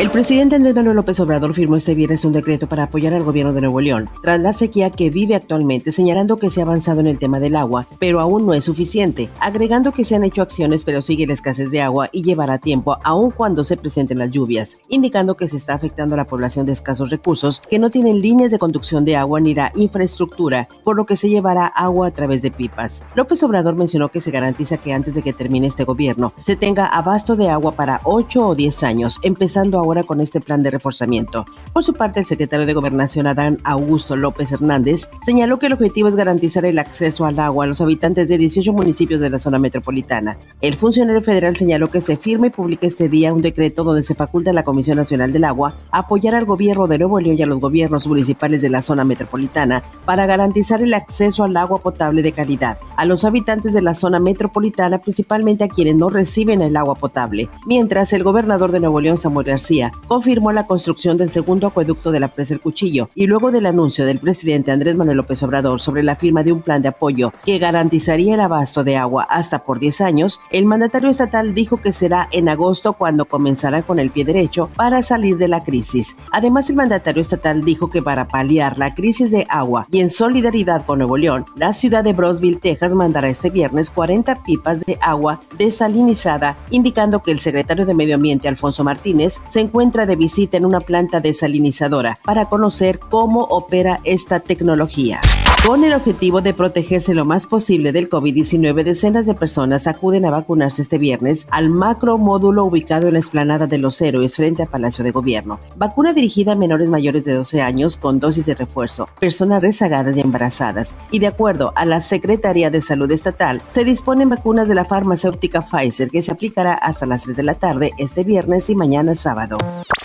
El presidente Andrés Manuel López Obrador firmó este viernes un decreto para apoyar al gobierno de Nuevo León tras la sequía que vive actualmente, señalando que se ha avanzado en el tema del agua, pero aún no es suficiente, agregando que se han hecho acciones pero sigue la escasez de agua y llevará tiempo aun cuando se presenten las lluvias, indicando que se está afectando a la población de escasos recursos que no tienen líneas de conducción de agua ni la infraestructura, por lo que se llevará agua a través de pipas. López Obrador mencionó que se garantiza que antes de que termine este gobierno se tenga abasto de agua para 8 o 10 años, empezando a con este plan de reforzamiento. Por su parte, el secretario de Gobernación Adán Augusto López Hernández señaló que el objetivo es garantizar el acceso al agua a los habitantes de 18 municipios de la zona metropolitana. El funcionario federal señaló que se firme y publique este día un decreto donde se faculta a la Comisión Nacional del Agua a apoyar al gobierno de Nuevo León y a los gobiernos municipales de la zona metropolitana para garantizar el acceso al agua potable de calidad a los habitantes de la zona metropolitana, principalmente a quienes no reciben el agua potable. Mientras el gobernador de Nuevo León, Samuel García, confirmó la construcción del segundo acueducto de la presa El Cuchillo y luego del anuncio del presidente Andrés Manuel López Obrador sobre la firma de un plan de apoyo que garantizaría el abasto de agua hasta por 10 años, el mandatario estatal dijo que será en agosto cuando comenzará con el pie derecho para salir de la crisis. Además, el mandatario estatal dijo que para paliar la crisis de agua y en solidaridad con Nuevo León, la ciudad de Brosville, Texas mandará este viernes 40 pipas de agua desalinizada, indicando que el secretario de Medio Ambiente Alfonso Martínez se encuentra de visita en una planta desalinizadora para conocer cómo opera esta tecnología. Con el objetivo de protegerse lo más posible del COVID-19, decenas de personas acuden a vacunarse este viernes al macro módulo ubicado en la explanada de los héroes frente al Palacio de Gobierno. Vacuna dirigida a menores mayores de 12 años con dosis de refuerzo, personas rezagadas y embarazadas. Y de acuerdo a la Secretaría de Salud Estatal, se disponen vacunas de la farmacéutica Pfizer que se aplicará hasta las 3 de la tarde este viernes y mañana sábado.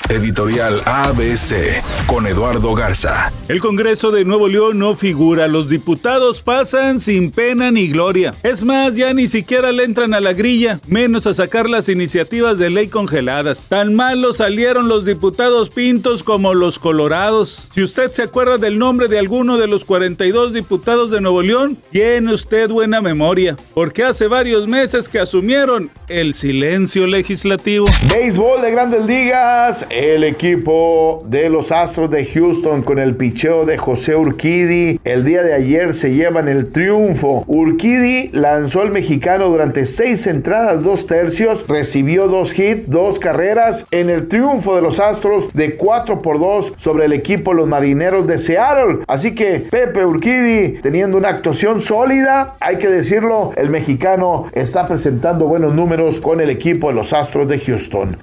Editorial ABC con Eduardo Garza. El Congreso de Nuevo León no figura. Los diputados pasan sin pena ni gloria. Es más, ya ni siquiera le entran a la grilla, menos a sacar las iniciativas de ley congeladas. Tan malos salieron los diputados pintos como los colorados. Si usted se acuerda del nombre de alguno de los 42 diputados de Nuevo León, tiene usted buena memoria, porque hace varios meses que asumieron el silencio legislativo. Béisbol de grandes ligas el equipo de los Astros de Houston con el picheo de José Urquidi el de ayer se llevan el triunfo. Urquidi lanzó al mexicano durante seis entradas, dos tercios, recibió dos hits, dos carreras en el triunfo de los Astros de 4 por 2 sobre el equipo los Marineros de Seattle. Así que Pepe Urquidi teniendo una actuación sólida, hay que decirlo, el mexicano está presentando buenos números con el equipo de los Astros de Houston.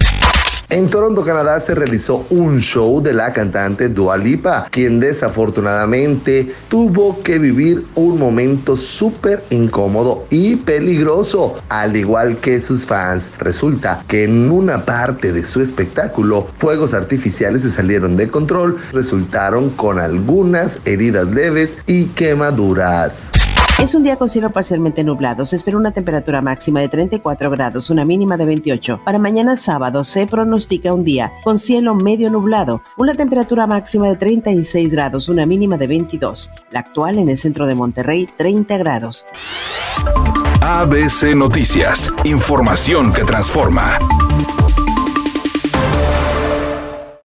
En Toronto, Canadá, se realizó un show de la cantante Dua Lipa, quien desafortunadamente tuvo que vivir un momento súper incómodo y peligroso, al igual que sus fans. Resulta que en una parte de su espectáculo, fuegos artificiales se salieron de control, resultaron con algunas heridas leves y quemaduras. Es un día con cielo parcialmente nublado. Se espera una temperatura máxima de 34 grados, una mínima de 28. Para mañana sábado se pronostica un día con cielo medio nublado, una temperatura máxima de 36 grados, una mínima de 22. La actual en el centro de Monterrey, 30 grados. ABC Noticias, información que transforma.